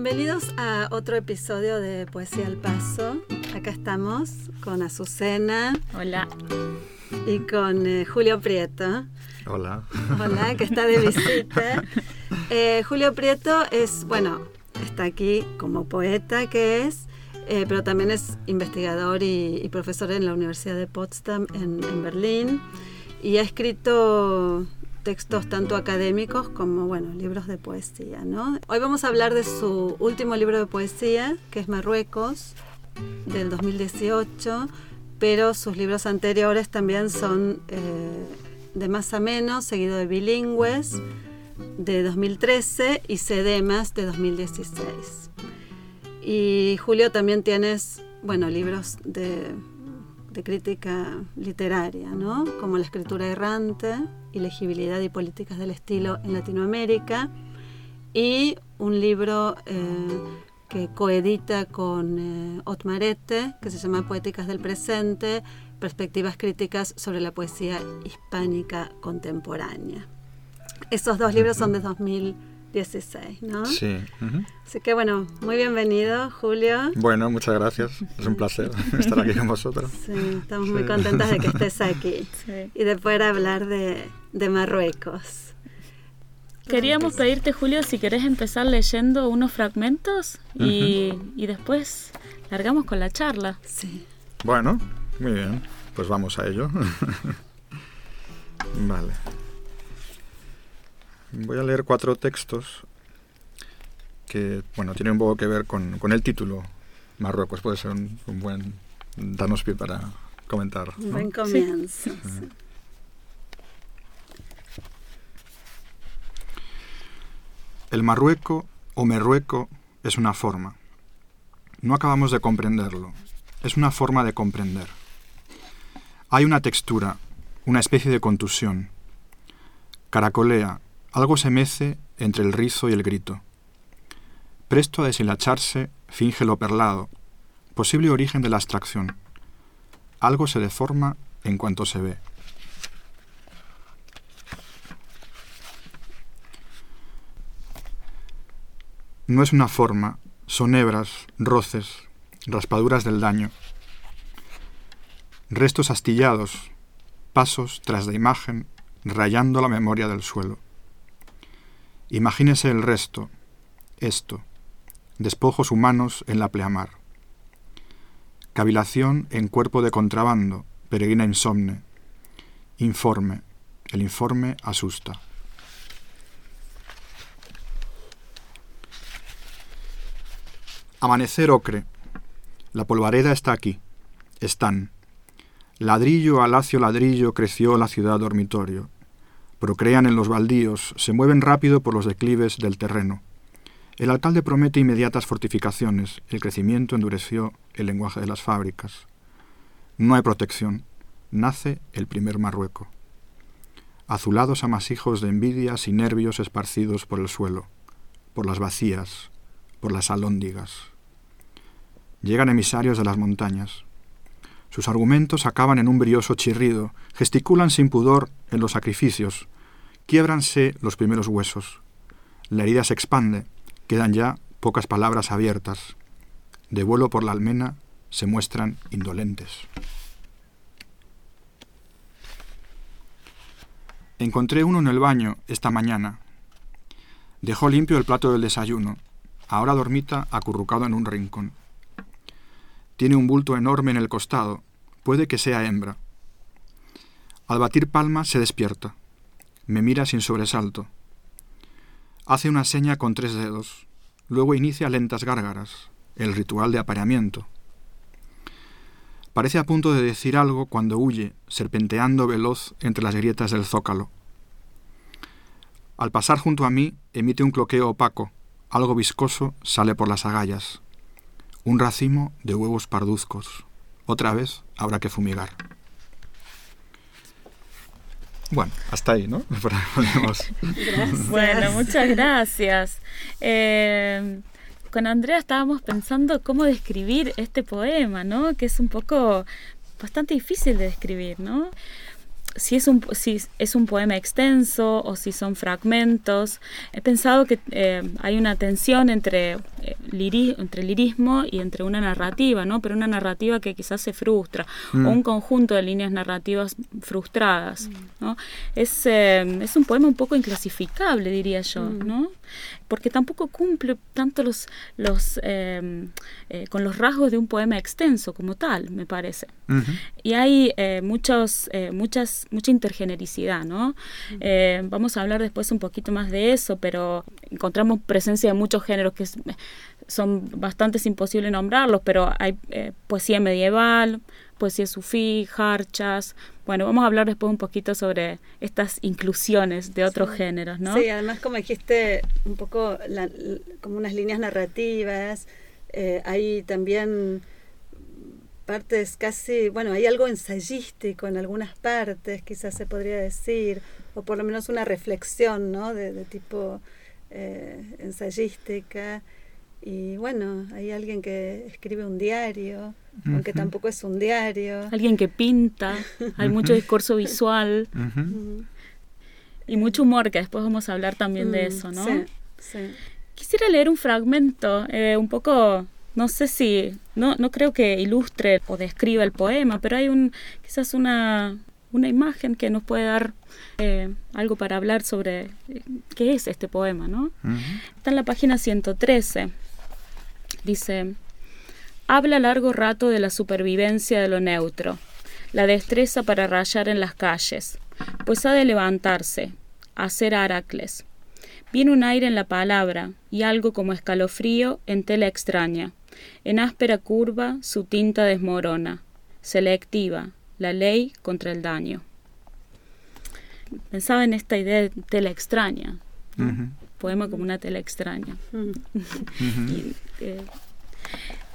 Bienvenidos a otro episodio de Poesía al Paso. Acá estamos con Azucena. Hola. Y con eh, Julio Prieto. Hola. Hola, que está de visita. Eh, Julio Prieto es, bueno, está aquí como poeta que es, eh, pero también es investigador y, profesor en la Universidad de Potsdam en, en Berlín. Y ha escrito textos tanto académicos como bueno, libros de poesía. ¿no? Hoy vamos a hablar de su último libro de poesía, que es Marruecos, del 2018, pero sus libros anteriores también son eh, de más a menos, seguido de Bilingües, de 2013 y Sedemas de 2016. Y Julio también tienes, bueno, libros de de crítica literaria, ¿no? como La escritura errante, Ilegibilidad y políticas del estilo en Latinoamérica, y un libro eh, que coedita con eh, Otmarete, que se llama Poéticas del Presente, Perspectivas Críticas sobre la Poesía Hispánica Contemporánea. Esos dos libros son de 2000 16, ¿no? Sí. Así que bueno, muy bienvenido, Julio. Bueno, muchas gracias. Es un placer estar aquí con vosotros. Sí, estamos muy contentas de que estés aquí y de poder hablar de, Marruecos. Queríamos pedirte, Julio, si querés empezar leyendo unos fragmentos y, y después largamos con la charla. Sí. Bueno, muy bien. Pues vamos a ello. vale. Voy a leer cuatro textos que, bueno, tienen un poco que ver con, el título. Marruecos puede ser un, buen... darnos pie para comentar. Un buen comienzo. El marrueco o merrueco es una forma. No acabamos de comprenderlo. Es una forma de comprender. Hay una textura, una especie de contusión. Caracolea, algo se mece entre el rizo y el grito. Presto a deshilacharse, finge lo perlado, posible origen de la abstracción. Algo se deforma en cuanto se ve. No es una forma, son hebras, roces, raspaduras del daño. Restos astillados, pasos tras de imagen, rayando la memoria del suelo. Imagínese el resto, esto, despojos humanos en la pleamar. Cavilación en cuerpo de contrabando, peregrina insomne. Informe, el informe asusta. Amanecer ocre. La polvareda está aquí. Están. Ladrillo a lacio ladrillo creció la ciudad dormitorio procrean en los baldíos, se mueven rápido por los declives del terreno. El alcalde promete inmediatas fortificaciones, el crecimiento endureció el lenguaje de las fábricas. No hay protección, nace el primer Marrueco. Azulados amasijos de envidias y nervios esparcidos por el suelo, por las vacías, por las alóndigas. Llegan emisarios de las montañas. Sus argumentos acaban en un brioso chirrido, gesticulan sin pudor en los sacrificios, quiebranse los primeros huesos. La herida se expande, quedan ya pocas palabras abiertas. De vuelo por la almena se muestran indolentes. Encontré uno en el baño esta mañana. Dejó limpio el plato del desayuno. Ahora dormita acurrucado en un rincón. Tiene un bulto enorme en el costado. Puede que sea hembra. Al batir palmas se despierta. Me mira sin sobresalto. Hace una seña con tres dedos. Luego inicia lentas gárgaras, el ritual de apareamiento. Parece a punto de decir algo cuando huye, serpenteando veloz entre las grietas del zócalo. Al pasar junto a mí, emite un cloqueo opaco, algo viscoso sale por las agallas un racimo de huevos parduzcos. Otra vez habrá que fumigar. Bueno, hasta ahí, ¿no? Bueno, muchas gracias. Eh, con Andrea estábamos pensando cómo describir este poema, ¿no? Que es un poco bastante difícil de describir, ¿no? Si es un, si es un poema extenso o si son fragmentos. He pensado que eh, hay una tensión entre, eh, entre lirismo y entre una narrativa, ¿no? pero una narrativa que quizás se frustra, o mm. un conjunto de líneas narrativas frustradas. ¿no? Es, eh, es un poema un poco inclasificable, diría yo. Mm. ¿no? Porque tampoco cumple tanto los, los em, eh, con los rasgos de un poema extenso como tal, me parece. Y hay eh, muchos, eh, muchas, mucha intergenericidad, ¿no? vamos a hablar después un poquito más de eso, pero encontramos presencia de muchos géneros que son bastante imposibles nombrarlos, pero hay poesía medieval, poesía sufí, harchas, bueno, vamos a hablar después un poquito sobre estas inclusiones de otros géneros, ¿no? Sí, además como dijiste, un poco como unas líneas narrativas, eh, hay también partes casi, bueno, hay algo ensayístico en algunas partes, quizás se podría decir, o por lo menos una reflexión, ¿no? De, tipo eh, ensayística. Y bueno, hay alguien que escribe un diario, aunque tampoco es un diario. Alguien que pinta, hay mucho discurso visual y mucho humor, que después vamos a hablar también de mm, eso, ¿no? Sí, Quisiera leer un fragmento, eh, un poco, no sé si, no, no creo que ilustre o describa el poema, pero hay un, quizás una, una imagen que nos puede dar eh, algo para hablar sobre eh, qué es este poema, ¿no? Está en la página 113. Dice, habla largo rato de la supervivencia de lo neutro, la destreza para rayar en las calles, pues ha de levantarse, hacer aracles. Viene un aire en la palabra y algo como escalofrío en tela extraña. En áspera curva su tinta desmorona, selectiva, la ley contra el daño. Pensaba en esta idea de tela extraña, poema como una tela extraña. Eh,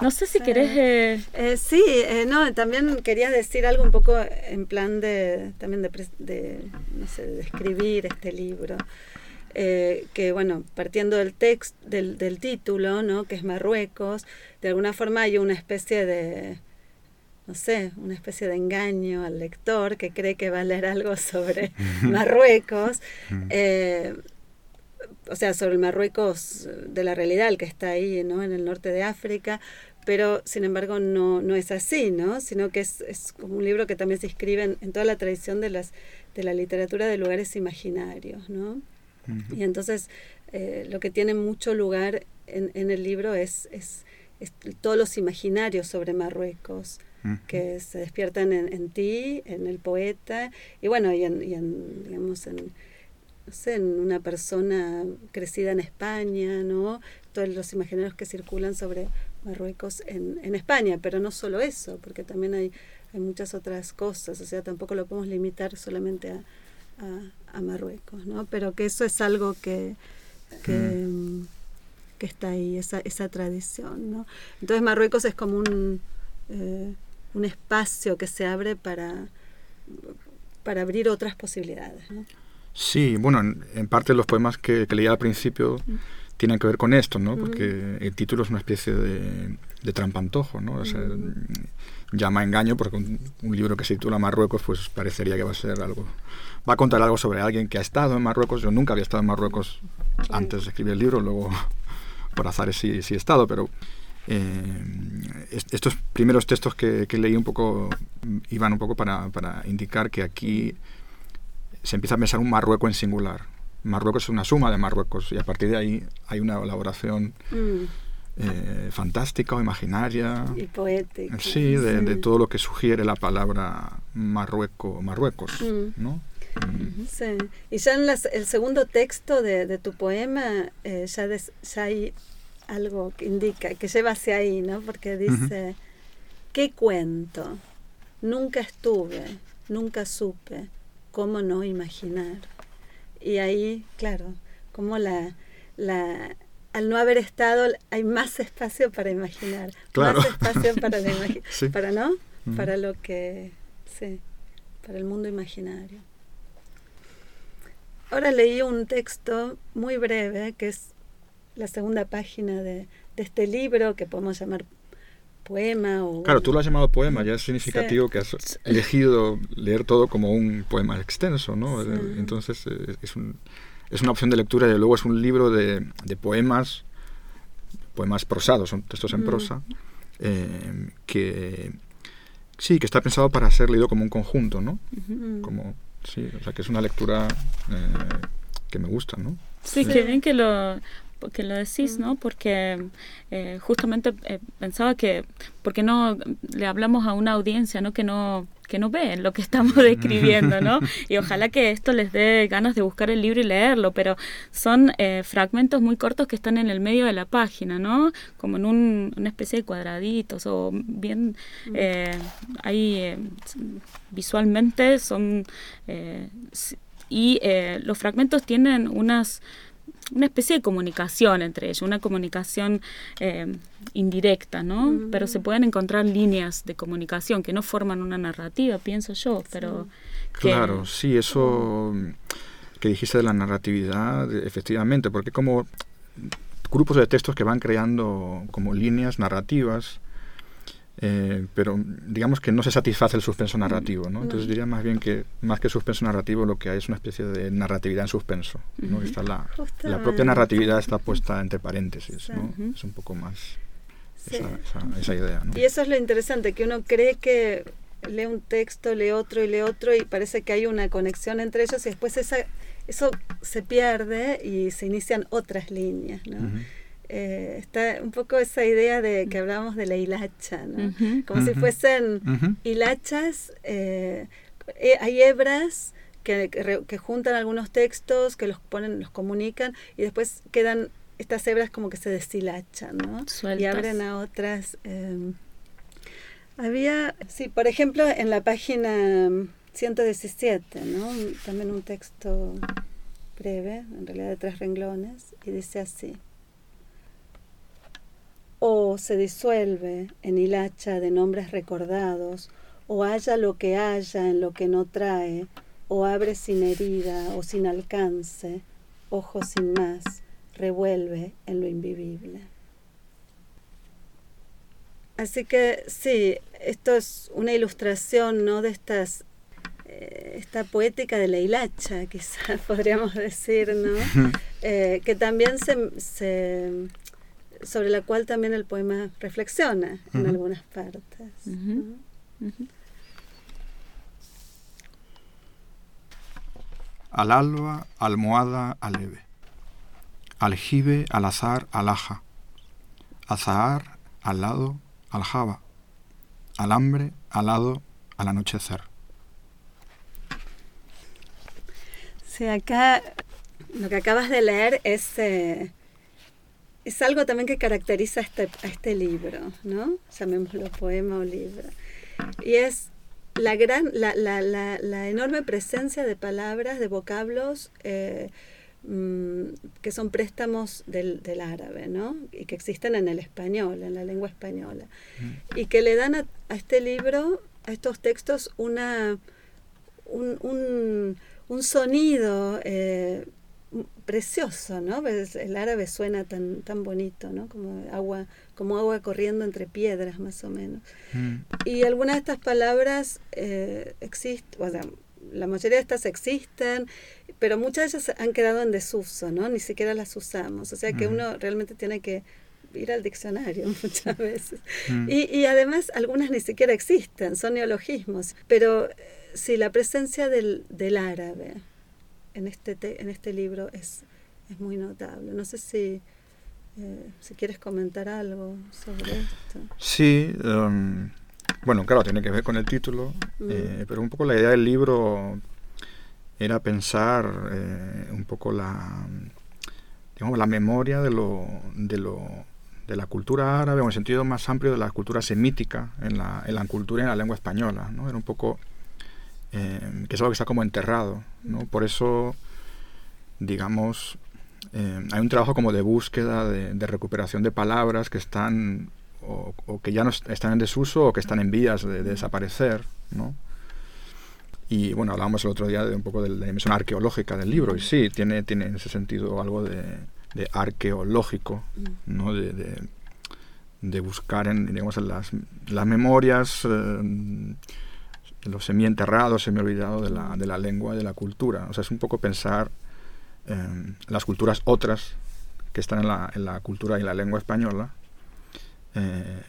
no sé si querés... Eh, eh, sí, no, también quería decir algo un poco en plan de, también de, no sé, de escribir este libro. que bueno, partiendo del texto, del, del título, ¿no? que es Marruecos, de alguna forma hay una especie de, no sé, una especie de engaño al lector que cree que va a leer algo sobre Marruecos o sea, sobre el Marruecos de la realidad, el que está ahí, ¿no? En el norte de África, pero sin embargo no, no es así, ¿no? Sino que es, es como un libro que también se escribe en, toda la tradición de, las, de la literatura de lugares imaginarios, ¿no? Y entonces eh, lo que tiene mucho lugar en, en el libro es, es, todos los imaginarios sobre Marruecos, que se despiertan en, en, ti, en el poeta, y bueno, y en, y en digamos, en no sé, en una persona crecida en España, ¿no? Todos los imaginarios que circulan sobre Marruecos en, en España, pero no solo eso, porque también hay, hay muchas otras cosas, o sea, tampoco lo podemos limitar solamente a, a, Marruecos, ¿no? Pero que eso es algo que, que, que, está ahí, esa, esa tradición, ¿no? Entonces Marruecos es como un, eh, un espacio que se abre para, para abrir otras posibilidades, ¿no? Sí, bueno, en, parte los poemas que, leía al principio tienen que ver con esto, ¿no? Porque el título es una especie de, de trampantojo, ¿no? O sea, llama engaño porque un, libro que se titula Marruecos pues parecería que va a ser algo... Va a contar algo sobre alguien que ha estado en Marruecos. Yo nunca había estado en Marruecos antes de escribir el libro, luego por azar sí, sí he estado, pero eh, estos primeros textos que, que, leí un poco iban un poco para, para indicar que aquí se empieza a pensar un Marruecos en singular. Marruecos es una suma de Marruecos y a partir de ahí hay una elaboración mm. eh, fantástica o imaginaria. Y poética. Sí, de, todo lo que sugiere la palabra Marrueco, Marruecos. Mm. ¿no? Mm. Sí. Y ya en el segundo texto de, tu poema eh, ya, ya, hay algo que indica, que lleva hacia ahí, ¿no? Porque dice, ¿qué cuento? Nunca estuve, nunca supe cómo no imaginar. Y ahí, claro, como la, la, al no haber estado hay más espacio para imaginar, más espacio para la para no, para lo que, sí, para el mundo imaginario. Ahora leí un texto muy breve que es la segunda página de, de este libro que podemos llamar poema o... Claro, tú lo has llamado poema, ya es significativo que has elegido leer todo como un poema extenso, ¿no? Entonces eh, es, un, es, una opción de lectura y luego es un libro de, de poemas, poemas prosados, son textos en mm. prosa, eh, que sí, que está pensado para ser leído como un conjunto, ¿no? Como, sí, o sea que es una lectura eh, que me gusta, ¿no? Sí, que bien que lo, que lo decís, ¿no? Porque eh, justamente eh, pensaba que, porque no le hablamos a una audiencia, ¿no? Que no que no ve lo que estamos describiendo, ¿no? Y ojalá que esto les dé ganas de buscar el libro y leerlo, pero son eh, fragmentos muy cortos que están en el medio de la página, ¿no? Como en un, una especie de cuadraditos o bien mm. ahí visualmente son y los fragmentos tienen unas una especie de comunicación entre ellos, una comunicación eh, indirecta, ¿no? Pero se pueden encontrar líneas de comunicación que no forman una narrativa, pienso yo, pero... Claro, sí, eso que dijiste de la narratividad, efectivamente, porque como grupos de textos que van creando como líneas narrativas, eh, pero digamos que no se satisface el suspenso narrativo, ¿no? Entonces diría más bien que más que suspenso narrativo lo que hay es una especie de narratividad en suspenso, ¿no? está la, la, propia narratividad está puesta entre paréntesis, ¿no? Es un poco más esa, esa, idea, ¿no? Y eso es lo interesante, que uno cree que lee un texto, lee otro y lee otro y parece que hay una conexión entre ellos y después esa, eso se pierde y se inician otras líneas, ¿no? Eh, está un poco esa idea de que hablábamos de la hilacha, ¿no? Como si fuesen hilachas, eh, eh, hay hebras que, que, juntan algunos textos, que los ponen, los comunican y después quedan estas hebras como que se deshilachan, ¿no? Y abren a otras. Em, había, sí, por ejemplo, en la página 117, ¿no? También un texto breve, en realidad de tres renglones, y dice así o se disuelve en hilacha de nombres recordados, o haya lo que haya en lo que no trae, o abre sin herida o sin alcance, ojo sin más, revuelve en lo invivible. Así que sí, esto es una ilustración ¿no? de estas, eh, esta poética de la hilacha, quizás podríamos decir, ¿no? Eh, que también se sobre la cual también el poema reflexiona en algunas partes. Al alba, almohada, aleve. Aljibe, al azar, alaja. Azahar, al lado, aljaba. Al hambre, al lado, al anochecer. Sí, acá lo que acabas de leer es eh, es algo también que caracteriza a este, a este libro, ¿no? Llamémoslo poema o libro. Y es la, gran, la, la, la, enorme presencia de palabras, de vocablos eh, mm, que son préstamos del, del, árabe, ¿no? Y que existen en el español, en la lengua española. Mm. Y que le dan a, este libro, a estos textos, una, un, un, un sonido eh, precioso, ¿no? Pues, el árabe suena tan, tan bonito, ¿no? Como agua, como agua corriendo entre piedras, más o menos. Mm. Y algunas de estas palabras eh, existen, o sea, la mayoría de estas existen, pero muchas de ellas han quedado en desuso, ¿no? Ni siquiera las usamos. O sea que mm. uno realmente tiene que ir al diccionario muchas veces. Mm. Y, y además algunas ni siquiera existen, son neologismos. Pero eh, sí, la presencia del, del árabe, en este, en este libro es, es muy notable. No sé si, eh, si quieres comentar algo sobre esto. Sí, em, bueno, claro, tiene que ver con el título, mm. eh, pero un poco la idea del libro era pensar eh, un poco la, digamos, la memoria de lo, de lo de la cultura árabe, o en el sentido más amplio de la cultura semítica en la, en la cultura y en la lengua española. ¿no? Era un poco eh, que es algo que está como enterrado. ¿no? Por eso, digamos, eh, hay un trabajo como de búsqueda, de, recuperación de palabras que están o, que ya no están en desuso o que están en vías de, desaparecer. ¿no? Y bueno, hablábamos el otro día de un poco de la dimensión arqueológica del libro, y sí, tiene, tiene en ese sentido algo de, arqueológico, ¿no? de, de buscar en, digamos, en las, las memorias, eh, los semi-enterrados, semi-olvidados de la, de la lengua y de la cultura. O sea, es un poco pensar en las culturas otras que están en la, en la cultura y la lengua española, eh,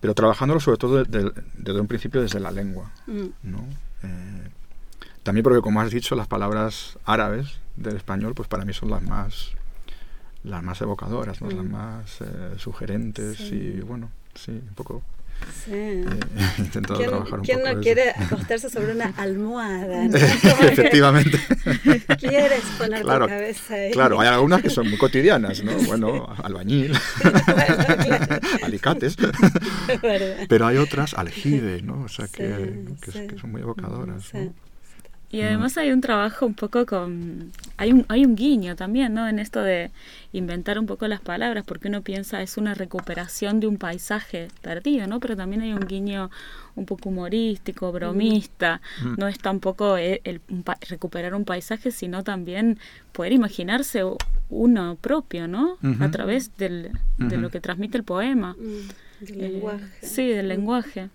pero trabajándolo sobre todo desde, desde un principio desde la lengua. Mm. ¿no? Eh, también porque, como has dicho, las palabras árabes del español, pues para mí son las más las más evocadoras, ¿no? las Mm. más eh, sugerentes Sí. y bueno, sí, un poco Sí. eh, intentado ¿Quién, trabajar un quién poco no eso. quiere acostarse sobre una almohada? ¿no? Efectivamente. Quieres poner Claro, tu cabeza ahí. Claro, hay algunas que son muy cotidianas, ¿no? Bueno, albañil, alicates, pero hay otras, aljibe, ¿no? O sea, que, que, que son muy evocadoras. ¿no? Y además hay un trabajo un poco con... Hay un, hay un guiño también, ¿no? En esto de inventar un poco las palabras, porque uno piensa es una recuperación de un paisaje perdido, ¿no? Pero también hay un guiño un poco humorístico, bromista. Mm. No es tampoco el, el- un pa- recuperar un paisaje, sino también poder imaginarse uno propio, ¿no? A través del, de lo que transmite el poema. Mm, del Eh, lenguaje. Sí, del lenguaje.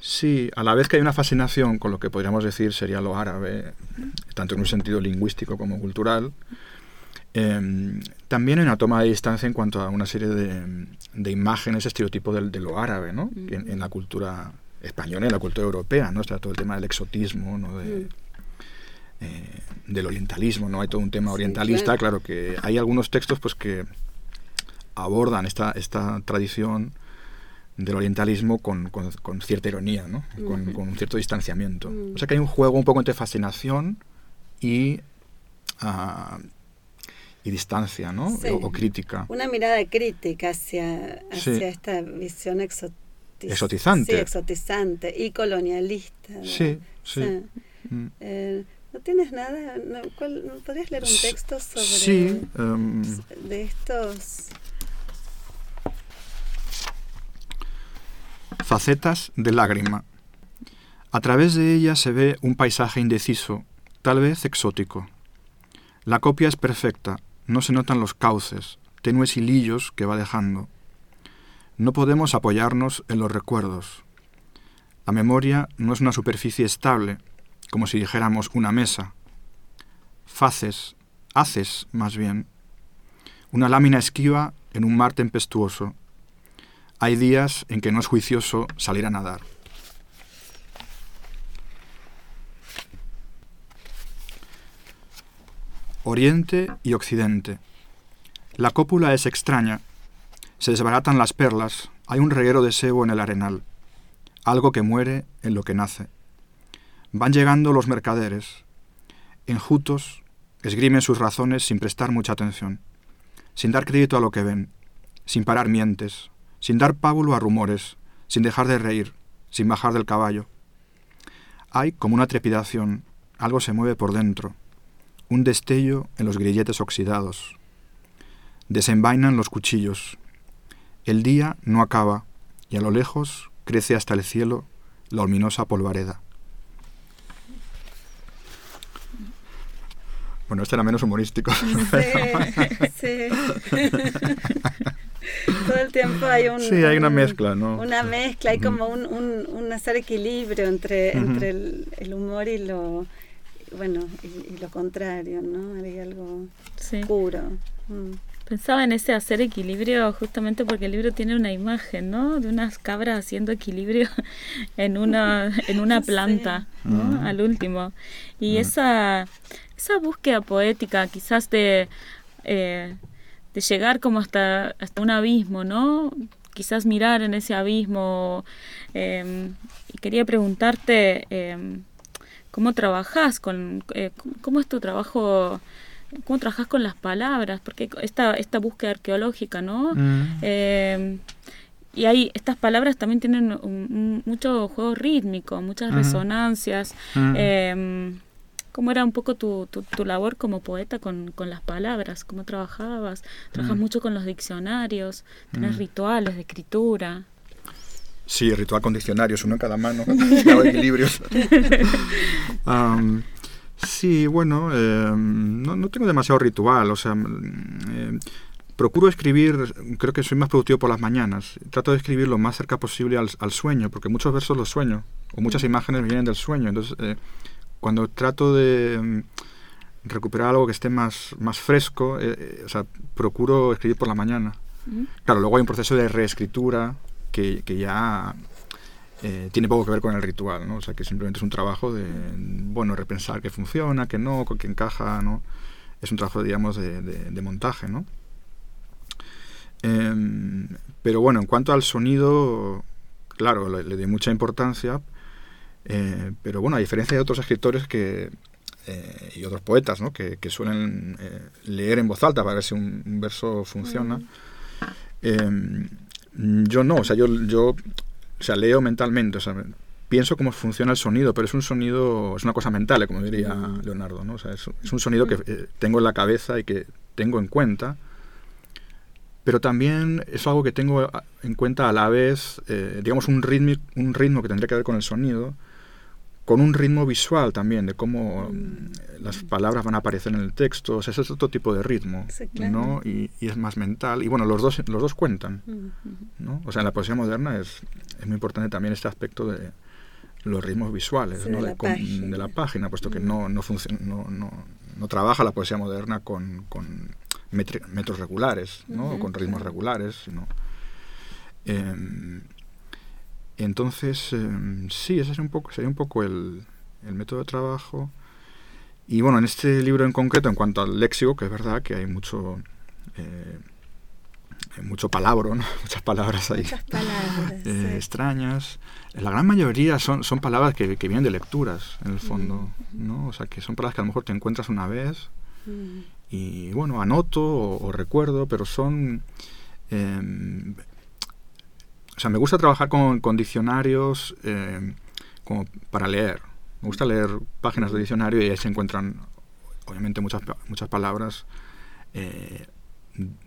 Sí, a la vez que hay una fascinación con lo que podríamos decir sería lo árabe, tanto en un sentido lingüístico como cultural, eh, también hay una toma de distancia en cuanto a una serie de, de imágenes, estereotipos del- de, lo árabe, ¿no? En, en la cultura española y en la cultura europea, ¿no? Está todo el tema del exotismo, ¿no? De, eh, del orientalismo, ¿no? Hay todo un tema Sí, orientalista, claro. claro. que hay algunos textos pues que abordan esta, esta tradición del orientalismo con, con- con cierta ironía, ¿no? con, Ujú. con un cierto distanciamiento. Mm. O sea que hay un juego un poco entre fascinación y, ah, y distancia, ¿no? Sí. O, o crítica. Una mirada crítica hacia, hacia Sí. esta visión exotiz- Exotizante. Sí, exotizante y colonialista. ¿no? Sí, sí. Mm. Eh, ¿No tienes nada? No, ¿cuál- no ¿Podrías leer un texto sobre Sí, em, de estos? Facetas de lágrima. A través de ella se ve un paisaje indeciso, tal vez exótico. La copia es perfecta, no se notan los cauces, tenues hilillos que va dejando. No podemos apoyarnos en los recuerdos. La memoria no es una superficie estable, como si dijéramos una mesa. Faces, haces más bien. Una lámina esquiva en un mar tempestuoso. Hay días en que no es juicioso salir a nadar. Oriente y Occidente. La cópula es extraña. Se desbaratan las perlas. Hay un reguero de sebo en el arenal. Algo que muere en lo que nace. Van llegando los mercaderes. Enjutos, esgrimen sus razones sin prestar mucha atención, sin dar crédito a lo que ven, sin parar mientes, sin dar pábulo a rumores, sin dejar de reír, sin bajar del caballo. Hay como una trepidación, algo se mueve por dentro, un destello en los grilletes oxidados. Desenvainan los cuchillos. El día no acaba y a lo lejos crece hasta el cielo la ominosa polvareda. Bueno, este era menos humorístico. Sí, sí. Todo el tiempo hay un... Sí, hay una un- mezcla, ¿no? Una mezcla, hay como un, un, un hacer equilibrio entre, entre el, el humor y lo... Bueno, y, y lo contrario, ¿no? Hay algo Sí. puro. Mm. Pensaba en ese hacer equilibrio justamente porque el libro tiene una imagen, ¿no? De unas cabras haciendo equilibrio en una, en una Sí. planta, ¿no? Ujú. Al último. Y Ujú. esa, esa búsqueda poética quizás de, eh, de llegar como hasta, hasta un abismo, ¿no? Quizás mirar en ese abismo. eh, y quería preguntarte eh, cómo trabajas con, eh, cómo es tu trabajo cómo trabajas con las palabras, porque esta, esta búsqueda arqueológica, ¿no? Mm. Eh, y hay, estas palabras también tienen un- un- mucho juego rítmico, muchas Ujú. resonancias. Mm. ¿Cómo era un poco tu, tu, tu labor como poeta con, con las palabras? ¿Cómo trabajabas? ¿Trabajas Mm. mucho con los diccionarios? ¿Tenés Mm. rituales de escritura? Sí, ritual con diccionarios, uno en cada mano, equilibrios. Am, sí, bueno, eh, no, no tengo demasiado ritual, o sea, mm, eh, procuro escribir, creo que soy más productivo por las mañanas. Trato de escribir lo más cerca posible al, al sueño, porque muchos versos los sueño, o muchas imágenes vienen del sueño. Entonces, eh, cuando trato de mm, recuperar algo que esté más, más fresco, eh, eh, o sea, procuro escribir por la mañana. Claro, luego hay un proceso de reescritura que, que ya eh, tiene poco que ver con el ritual, ¿no? O sea, que simplemente es un trabajo de, bueno, repensar que funciona, que no, que encaja, ¿no? Es un trabajo, digamos, de, de, montaje, ¿no? Em, pero bueno, en cuanto al sonido, claro, le, le doy mucha importancia, eh, pero bueno, a diferencia de otros escritores que, eh, y otros poetas, ¿no? Que, que suelen leer en voz alta para ver si un, verso funciona, em, yo no, o sea, yo, yo o sea, leo mentalmente, o sea, pienso cómo funciona el sonido, pero es un sonido, es una cosa mental, como diría mm. Leonardo, ¿no? O sea, es, un sonido que eh, tengo en la cabeza y que tengo en cuenta, pero también es algo que tengo en cuenta a la vez, eh, digamos, un ritmo, un ritmo que tendría que ver con el sonido, con un ritmo visual también, de cómo mm. las palabras van a aparecer en el texto, o sea, ese es otro tipo de ritmo, ¿no? Y, es más mental, y bueno, los dos, los dos cuentan, ¿no? O sea, en la poesía moderna es, es muy importante también este aspecto de los ritmos visuales ¿no? de, la página, puesto que no, no, no, no, no, trabaja la poesía moderna con, con metros regulares, ¿no? o con ritmos regulares, sino... Em, entonces, em, sí, ese sería un poco, sería un poco el, método de trabajo. Y bueno, en este libro en concreto, en cuanto al léxico, que es verdad que hay mucho, eh, mucho palabra, muchas palabras ahí eh, extrañas. La gran mayoría son, son palabras que, vienen de lecturas, en el fondo. Mm. ¿no? O sea, que son palabras que a lo mejor te encuentras una vez mm. y bueno, anoto o, recuerdo, pero son... Em, o sea, me gusta trabajar con, con diccionarios eh, como para leer. Me gusta leer páginas de diccionario y ahí se encuentran, obviamente, muchas, muchas palabras eh,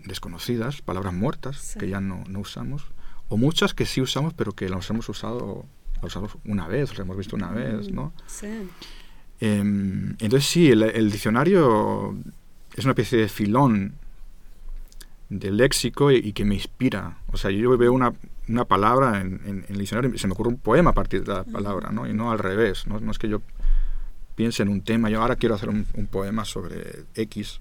desconocidas, palabras muertas que ya no, no, usamos, o muchas que sí usamos, pero que las hemos usado, las usamos una vez, las hemos visto una vez, ¿no? Sí. Em, entonces sí, el, el, diccionario es una especie de filón del léxico y, que me inspira. O sea, yo veo una, una palabra en, el diccionario y se me ocurre un poema a partir de la palabra, ¿no? Y no al revés, ¿no? no es que yo piense en un tema, yo ahora quiero hacer un, poema sobre X,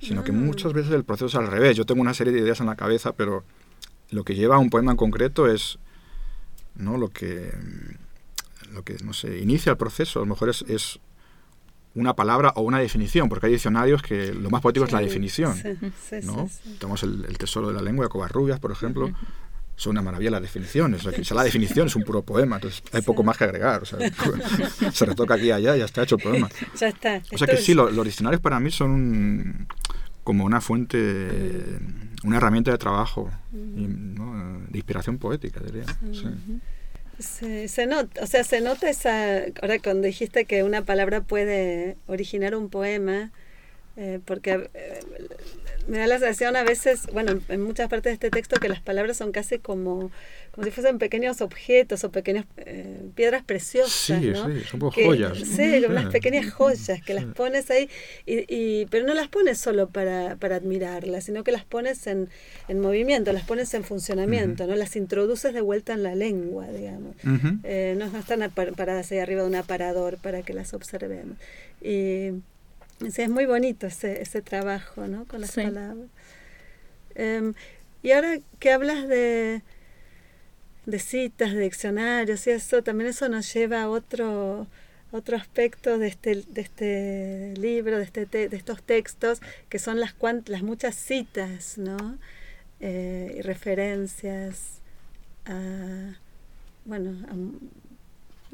sino que muchas veces el proceso es al revés. Yo tengo una serie de ideas en la cabeza, pero lo que lleva a un poema en concreto es ¿no? lo que lo que no sé, inicia el proceso, a lo mejor es, es una palabra o una definición, porque hay diccionarios que lo más poético es la definición. ¿no? Tenemos el, Tesoro de la Lengua de Covarrubias, por ejemplo. Son una maravilla las definiciones. O sea, la definición es un puro poema, entonces hay poco más que agregar. O sea, se retoca aquí y allá y ya está hecho el poema. Ya está. O sea que sí, los diccionarios para mí son como una fuente, una herramienta de trabajo, de inspiración poética, diría. Se, se, nota, o sea, se nota esa, ahora cuando dijiste que una palabra puede originar un poema, eh, porque eh, me da la sensación a veces, bueno, en muchas partes de este texto que las palabras son casi como, como si fuesen pequeños objetos o pequeñas eh, piedras preciosas. Sí, ¿no? sí, son como joyas. Sí, unas pequeñas joyas que las pones ahí, y, y, pero no las pones solo para, para admirarlas, sino que las pones en, en movimiento, las pones en funcionamiento, ¿no? Las introduces de vuelta en la lengua, digamos. no, no, están paradas ahí arriba de un aparador para que las observemos. Y Sí, es muy bonito ese, ese trabajo ¿no? con las palabras. Em, y ahora que hablas de, de citas, de diccionarios y eso, también eso nos lleva a otro, otro aspecto de este, de este libro, de, este de estos textos, que son las, las muchas citas ¿no? Eh, y referencias a, bueno, a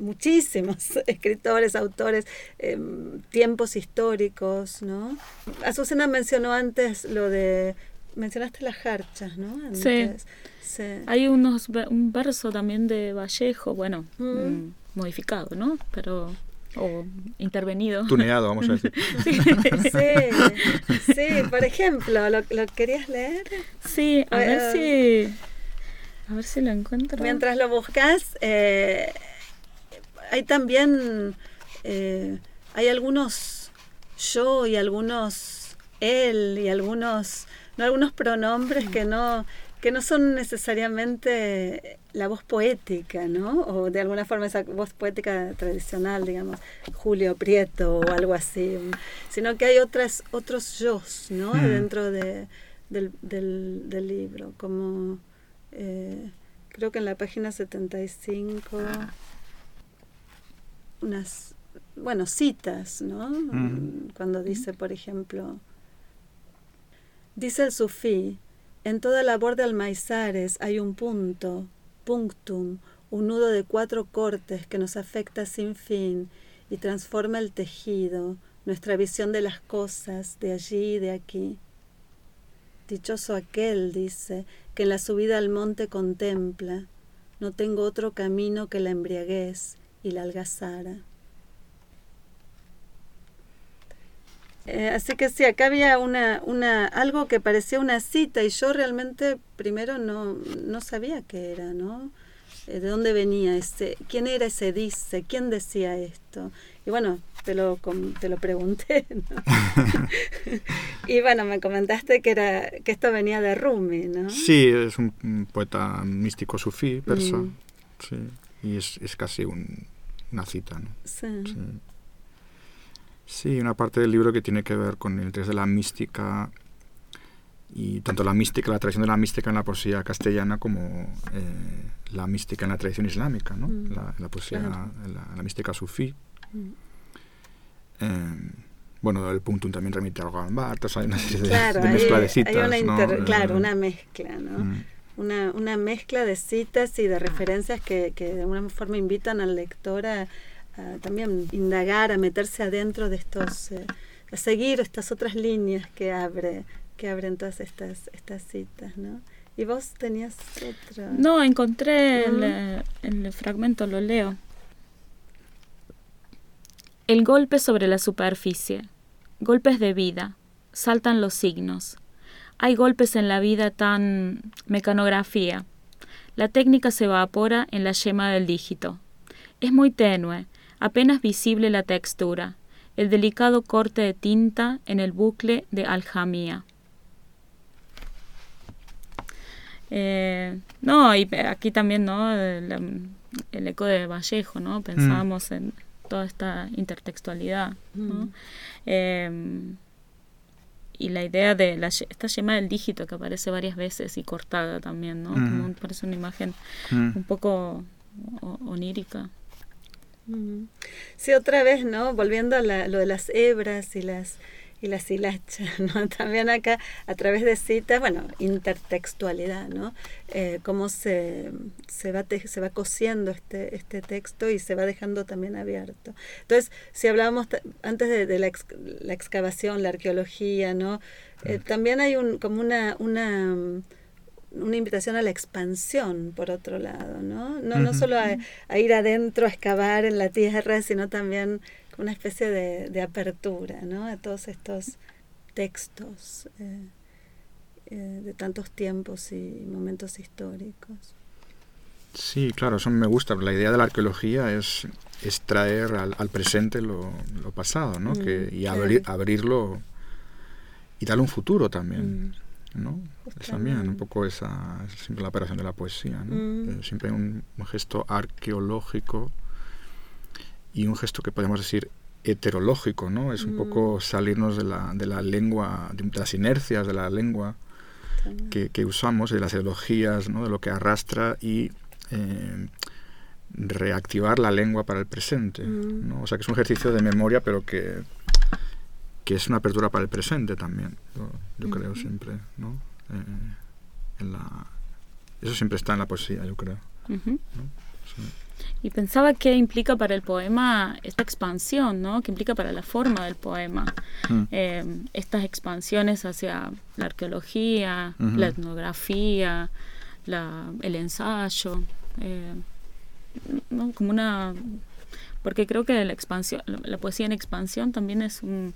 muchísimos escritores, autores, em, tiempos históricos, ¿no? Azucena mencionó antes lo de mencionaste las jarchas, ¿no? sí. Hay unos un verso también de Vallejo, bueno, mm, modificado, ¿no? Pero o intervenido. Tuneado, vamos a decir. sí, sí, por ejemplo, ¿lo, querías leer? Sí, a ver eh, si a ver si lo encuentro. Mientras lo buscas, eh, hay también, eh, hay algunos yo y algunos él y algunos, ¿no? algunos pronombres que no, que no son necesariamente la voz poética, ¿no? O de alguna forma esa voz poética tradicional, digamos, Julio Prieto o algo así, sino que hay otras, otros yo, ¿no? Mm. Dentro de, del, del, libro, como eh, creo que en la página 75 unas, bueno, citas, ¿no? Mm. Cuando dice, por ejemplo, dice el sufí, en toda labor de almaizares hay un punto, punctum, un nudo de cuatro cortes que nos afecta sin fin y transforma el tejido, nuestra visión de las cosas, de allí y de aquí. Dichoso aquel, dice, que en la subida al monte contempla, no tengo otro camino que la embriaguez y la algazara. Eh, así que sí, acá había una, una, algo que parecía una cita y yo realmente primero no, no sabía qué era, ¿no? Eh, ¿De dónde venía ese? ¿Quién era ese dice? ¿Quién decía esto? Y bueno, te lo, te lo pregunté, ¿no? y bueno, me comentaste que, era, que esto venía de Rumi, ¿no? Sí, es un, poeta místico sufí, persa, mm. sí, y es, es casi un, una cita, ¿no? sí. Sí, una parte del libro que tiene que ver con el interés de la mística y tanto la mística, la tradición de la mística en la poesía castellana como eh, la mística en la tradición islámica, ¿no? Mm. la, poesía, la, mística sufí. Mm. Eh, bueno, el punto también remite al Gambart, hay una serie de, mezcla de citas. Claro, una mezcla, ¿no? Mm. Una, una, mezcla de citas y de referencias que, que de alguna forma invitan al lector a también indagar, a meterse adentro de estos, eh, a seguir estas otras líneas que abre, que abren todas estas, estas citas, ¿no? ¿Y vos tenías otro? No, encontré el, el fragmento, lo leo. El golpe sobre la superficie. Golpes de vida. Saltan los signos. Hay golpes en la vida tan mecanografía. La técnica se evapora en la yema del dígito. Es muy tenue, apenas visible la textura, el delicado corte de tinta en el bucle de aljamía. Eh, no, y aquí también, ¿no? El, eco de Vallejo, ¿no? Pensábamos mm. en toda esta intertextualidad, mm. em, y la idea de la, esta yema del dígito que aparece varias veces y cortada también, ¿no? Mm. parece una imagen un poco onírica. Sí, otra vez, ¿no? Volviendo a lo de las hebras y las y las hilachas, ¿no? También acá a través de citas, bueno, intertextualidad, ¿no? Eh, cómo se, se, va se va cosiendo este, este texto y se va dejando también abierto. Entonces, si hablábamos antes de, la, excavación, la arqueología, ¿no? Eh, también hay un, como una, una una invitación a la expansión, por otro lado, ¿no? No, no solo a, ir adentro, a excavar en la tierra, sino también una especie de, apertura, ¿no? A todos estos textos eh, eh, de tantos tiempos y momentos históricos. Sí, claro, eso me gusta. La idea de la arqueología es, extraer al, presente lo, pasado, ¿no? Mm, que, y abrirlo y darle un futuro también. Mm. ¿no? también un poco esa, siempre la operación de la poesía, ¿no? Mm. Eh, siempre hay un, gesto arqueológico y un gesto que podemos decir heterológico, ¿no? Es un poco mm. salirnos de la, de la lengua, de, las inercias de la lengua que, que, usamos, de las ideologías, ¿no? De lo que arrastra y eh, reactivar la lengua para el presente, mm. ¿no? O sea que es un ejercicio de memoria, pero que que es una apertura para el presente también, yo, creo siempre, ¿no? Eh, eso siempre está en la poesía, yo creo. Y pensaba qué implica para el poema esta expansión, ¿no? ¿Qué implica para la forma del poema? Mm. Eh, estas expansiones hacia la arqueología, la etnografía, la, el ensayo, eh, ¿no? Como una... Porque creo que la expansión, la poesía en expansión también es un,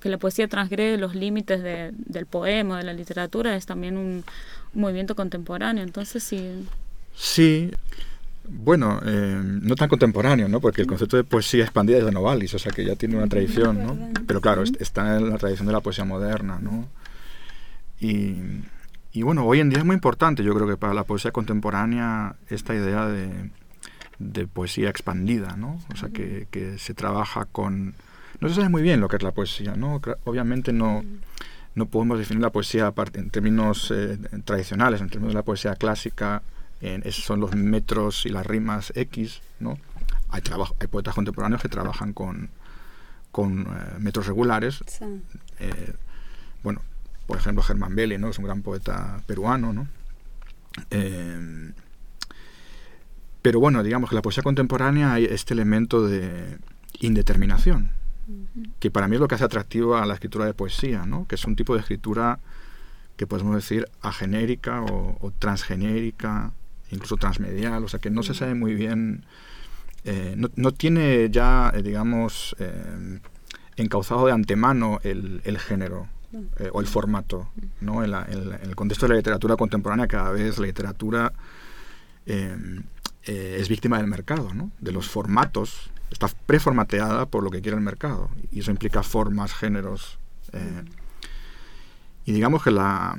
que la poesía transgrede los límites del poema, de la literatura, es también un, movimiento contemporáneo. Entonces, sí. Sí, Bueno, eh, no tan contemporáneo, ¿no? Porque el concepto de poesía expandida es de Novalis, o sea que ya tiene una tradición, ¿no? Pero claro, está en la tradición de la poesía moderna, ¿no? Y, y bueno, hoy en día es muy importante, yo creo que para la poesía contemporánea, esta idea de, de poesía expandida, ¿no? O sea, que, que, se trabaja con... No se sabe muy bien lo que es la poesía, ¿no? Obviamente no, no podemos definir la poesía en términos eh, tradicionales, en términos de la poesía clásica, esos son los metros y las rimas X, ¿no? Hay, trabajo, hay poetas contemporáneos que trabajan con, con eh, metros regulares. Eh, bueno, por ejemplo, Germán Belli, ¿no? Es un gran poeta peruano, ¿no? Eh, pero bueno, digamos que la poesía contemporánea hay este elemento de indeterminación, que para mí es lo que hace atractivo a la escritura de poesía, ¿no? Que es un tipo de escritura que podemos decir agenérica o, o transgenérica, incluso transmedial, o sea que no se sabe muy bien, eh, no, tiene ya, eh, digamos, eh, encauzado de antemano el, género mm. o el formato. ¿no? En, el contexto de la literatura contemporánea cada vez la literatura es víctima del mercado, ¿no? de los formatos, está preformateada por lo que quiere el mercado y eso implica formas, géneros. Y digamos que la,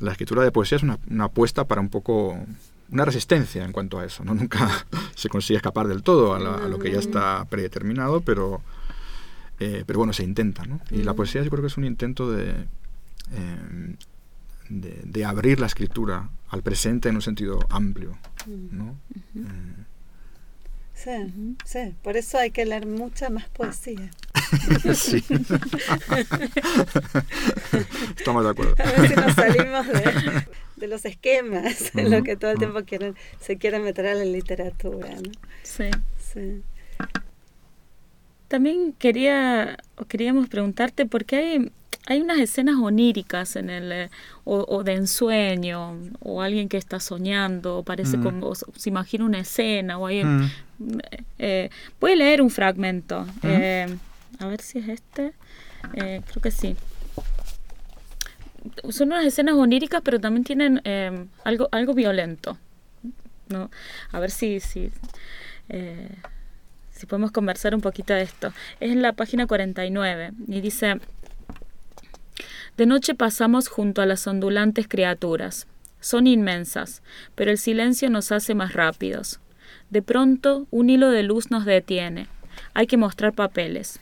la escritura de poesía es una, una apuesta para un poco una resistencia en cuanto a eso. ¿no? Nunca se consigue escapar del todo a, lo que ya está predeterminado, pero, eh, pero bueno, se intenta. ¿no? Y la poesía yo creo que es un intento de, eh, de, abrir la escritura al presente en un sentido amplio. ¿no? Eh. Sí, sí, por eso hay que leer mucha más poesía. sí. Estamos de acuerdo. A ver si nos salimos de, de los esquemas, en lo que todo el tiempo quieren, se quieren meter a la literatura. ¿no? Sí. sí. También quería, queríamos preguntarte por qué hay, hay unas escenas oníricas en el, eh, o, de ensueño, o alguien que está soñando, o parece como, se imagina una escena, o hay, eh, voy a leer un fragmento, eh, a ver si es este, creo que sí son unas escenas oníricas, pero también tienen eh, algo, algo violento. ¿no? A ver si, eh, si podemos conversar un poquito de esto. Es en la página 49 y dice, de noche pasamos junto a las ondulantes criaturas. Son inmensas, pero el silencio nos hace más rápidos. De pronto, un hilo de luz nos detiene. Hay que mostrar papeles.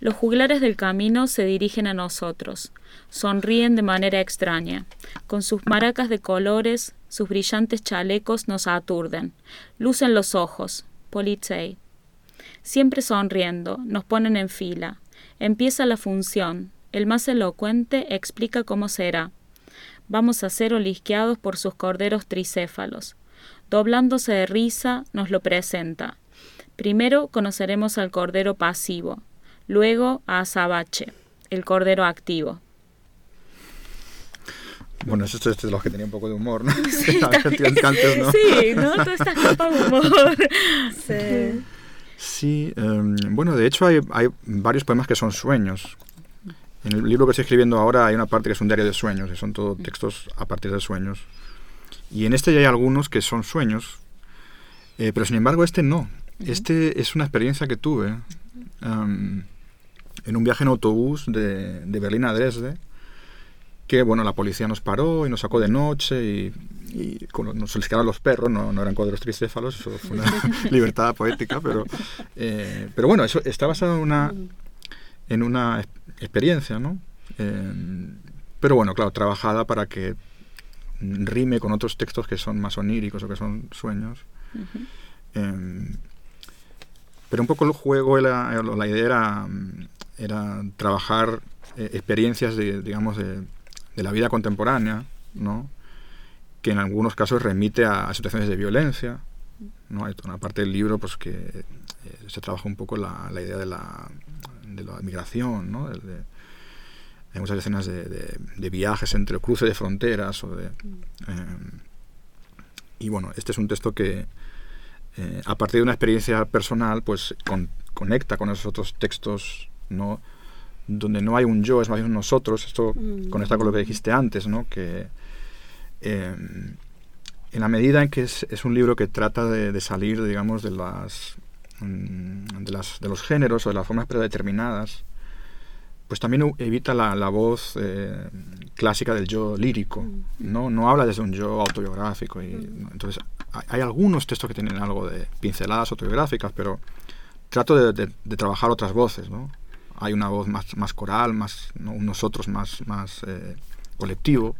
Los juglares del camino se dirigen a nosotros. Sonríen de manera extraña. Con sus maracas de colores, sus brillantes chalecos nos aturden. Lucen los ojos. Polizei. Siempre sonriendo, nos ponen en fila. Empieza la función. El más elocuente explica cómo será. Vamos a ser olisqueados por sus corderos tricéfalos. Doblándose de risa, nos lo presenta. Primero conoceremos al cordero pasivo, luego a Azabache, el cordero activo. Bueno, eso es de los que tenía un poco de humor, ¿no? Sí, ¿no? sí ¿no? Toda esta capa de humor. Sí. Sí, em, bueno, de hecho hay, hay, varios poemas que son sueños. En el libro que estoy escribiendo ahora hay una parte que es un diario de sueños, que son todos textos a partir de sueños. Y en este ya hay algunos que son sueños, eh, pero sin embargo este no. Este es una experiencia que tuve em, en un viaje en autobús de, de Berlín a Dresde que bueno, la policía nos paró y nos sacó de noche y, y nos solicitaron los perros, no, no eran cuadros tricéfalos, eso fue una libertad poética, pero, eh, pero bueno, eso está basado en una, en una experiencia, ¿no? Eh, pero bueno, claro, trabajada para que rime con otros textos que son más oníricos o que son sueños. Eh, pero un poco el juego, la, la idea era, era trabajar experiencias de, digamos, de, de la vida contemporánea, ¿no? que en algunos casos remite a, situaciones de violencia. ¿no? Hay una parte del libro pues, que eh, se trabaja un poco la, la idea de la, de la migración, ¿no? hay muchas escenas de, de, viajes entre cruce de fronteras. O de, eh, y bueno, este es un texto que, eh, a partir de una experiencia personal, pues conecta con esos otros textos, ¿no? donde no hay un yo, es más bien un nosotros. Esto mm. conecta con lo que dijiste antes, ¿no? Que, em, en la medida en que es, un libro que trata de, salir, digamos, de las, mm, de las, de los géneros o de las formas predeterminadas, pues también evita la, la voz eh, clásica del yo lírico, mm. ¿no? No habla desde un yo autobiográfico. Y. Entonces, hay, algunos textos que tienen algo de pinceladas autobiográficas, pero trato de, de, trabajar otras voces, ¿no? Hay una voz más, más coral, más, ¿no? un nosotros más, más eh, colectivo,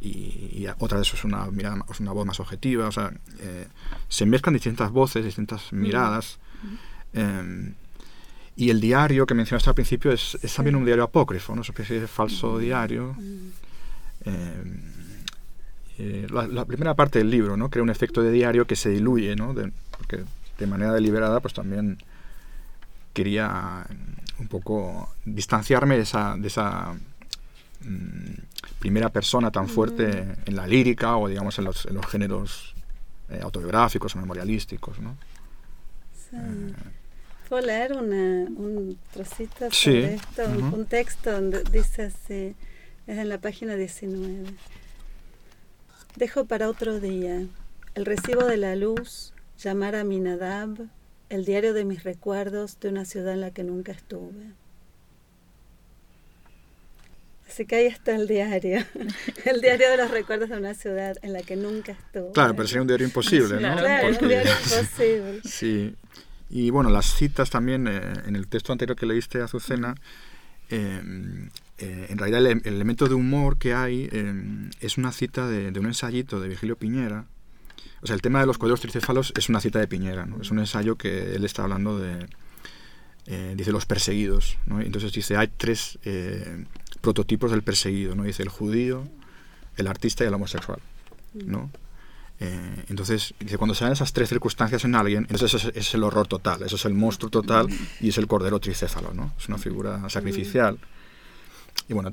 y, otra de eso es una, mirada, es una voz más objetiva, o sea, eh, se mezclan distintas voces, distintas mm. miradas. Em, y el diario que mencionaste al principio es, es también un diario apócrifo, ¿no? es una especie de falso diario. Em, eh, la, primera parte del libro ¿no? crea un efecto de diario que se diluye, ¿no? de, porque de manera deliberada pues también quería un poco distanciarme de esa, de esa Mm, primera persona tan fuerte mm. en la lírica o digamos en los, en los géneros eh, autobiográficos o memorialísticos. ¿no? Eh, ¿Puedo leer un trocito sobre esto? Un texto donde dice así, es en la página 19. Dejo para otro día el recibo de la luz, llamar a mi Nadab, el diario de mis recuerdos de una ciudad en la que nunca estuve. Así que ahí está el diario, el diario de los recuerdos de una ciudad en la que nunca estuvo. Claro, pero sería un diario imposible, ¿no? Claro, un diario imposible. sí, y bueno, las citas también eh, en el texto anterior que leíste, Azucena, eh, eh, en realidad el, elemento de humor que hay es una cita de, un ensayito de Virgilio Piñera. O sea, el tema de los cuadros tricéfalos es una cita de Piñera, ¿no? Es un ensayo que él está hablando de, dice, los perseguidos, ¿no? Entonces dice, hay tres prototipos del perseguido, ¿no? Dice el judío, el artista y el homosexual, ¿no? Eh, entonces, dice, cuando se dan esas tres circunstancias en alguien, entonces es, es, el horror total, eso es el monstruo total y es el cordero tricéfalo, ¿no? Es una figura sacrificial. Y bueno,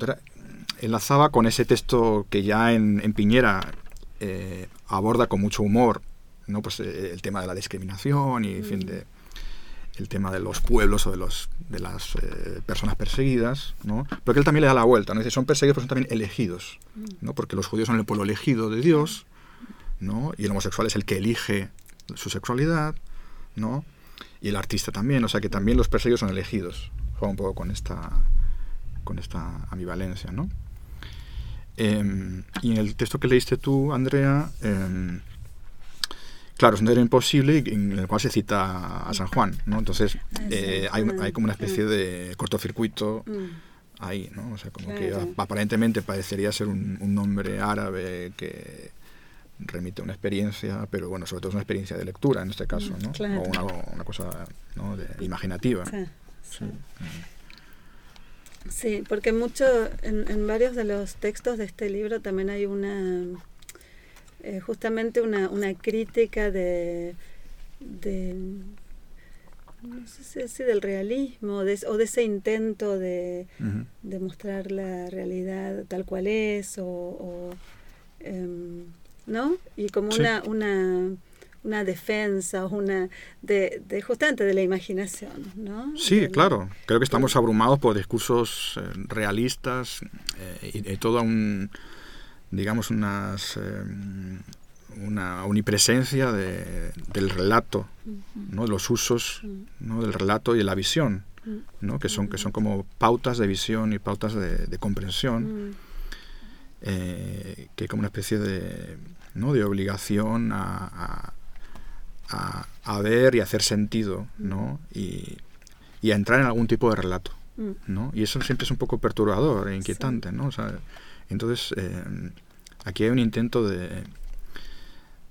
enlazaba con ese texto que ya en, en Piñera eh, aborda con mucho humor, ¿no? Pues eh, el tema de la discriminación y, en fin, de, el tema de los pueblos o de, los, de las eh, personas perseguidas, ¿no? Pero que él también le da la vuelta, ¿no? Dice, son perseguidos, pero son también elegidos, ¿no? Porque los judíos son el pueblo elegido de Dios, ¿no? Y el homosexual es el que elige su sexualidad, ¿no? Y el artista también, o sea que también los perseguidos son elegidos. Juega un poco con esta, con esta ambivalencia, ¿no? Em, y en el texto que leíste tú, Andrea, em, Claro, es un diario imposible en el cual se cita a San Juan, ¿no? Entonces eh, hay, hay, como una especie de cortocircuito mm. ahí, ¿no? O sea, como que aparentemente parecería ser un, nombre árabe que remite a una experiencia, pero bueno, sobre todo es una experiencia de lectura en este caso, ¿no? O una, una cosa ¿no? de, imaginativa. Sí, sí. Porque mucho, en, en varios de los textos de este libro también hay una eh, justamente una, una crítica de, de no sé si del realismo o de ese intento de, mostrar la realidad tal cual es o, em, no y como una, una una defensa o una de, de, justamente de la imaginación ¿no? sí claro creo que estamos abrumados por discursos eh, realistas eh, y, y todo un digamos, unas, em, una omnipresencia de, del relato, ¿no? los usos ¿no? del relato y de la visión, ¿no? que, son, que son como pautas de visión y pautas de, comprensión, eh, que como una especie de, ¿no? de obligación a, a, a, ver y hacer sentido ¿no? y, y, a entrar en algún tipo de relato. ¿no? Y eso siempre es un poco perturbador e inquietante. ¿no? O sea, entonces, eh, aquí hay un intento de,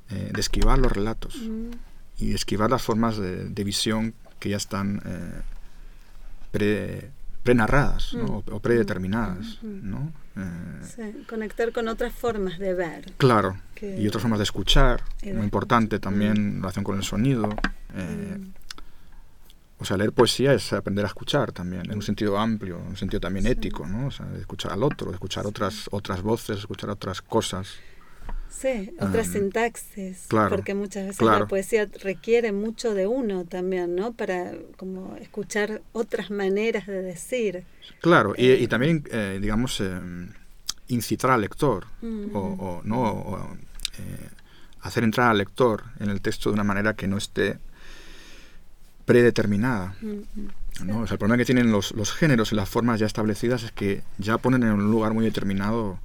eh, de esquivar los relatos mm. y esquivar las formas de, visión que ya están eh, pre, pre-narradas mm. o, predeterminadas. Mm. ¿No? conectar con otras formas de ver. Claro, y otras formas de escuchar, muy importante también en relación con el sonido. O sea, leer poesía es aprender a escuchar también, en un sentido amplio, en un sentido también ético, ¿no? O sea, escuchar al otro, escuchar otras, otras voces, escuchar otras cosas. Sí, otras sintaxis, porque muchas veces la poesía requiere mucho de uno también, ¿no? Para como escuchar otras maneras de decir. Claro, y, y, también, eh, digamos, eh, incitar al lector, o, o, ¿no? O, eh, hacer entrar al lector en el texto de una manera que no esté predeterminada. ¿no? el problema que tienen los, los, géneros y las formas ya establecidas es que ya ponen en un lugar muy determinado,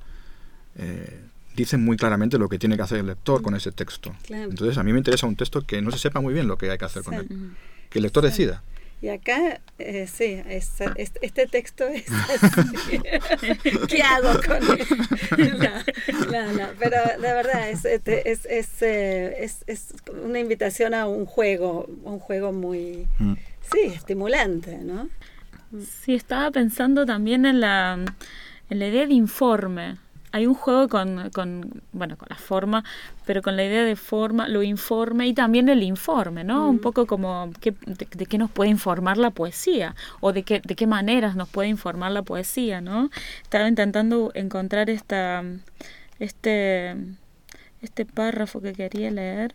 eh, dicen muy claramente lo que tiene que hacer el lector con ese texto. Entonces a mí me interesa un texto que no se sepa muy bien lo que hay que hacer con él, que el lector decida. Y acá, eh, sí, este texto es así. ¿Qué hago con él? No, no, pero de verdad es, es, es, eh, es, es, una invitación a un juego, un juego muy, mm. sí, estimulante, ¿no? Sí, estaba pensando también en la, en la idea de informe hay un juego con, con, bueno, con la forma, pero con la idea de forma, lo informe y también el informe, ¿no? Un poco como de, qué nos puede informar la poesía o de qué, de qué maneras nos puede informar la poesía, ¿no? Estaba intentando encontrar esta, este, este párrafo que quería leer.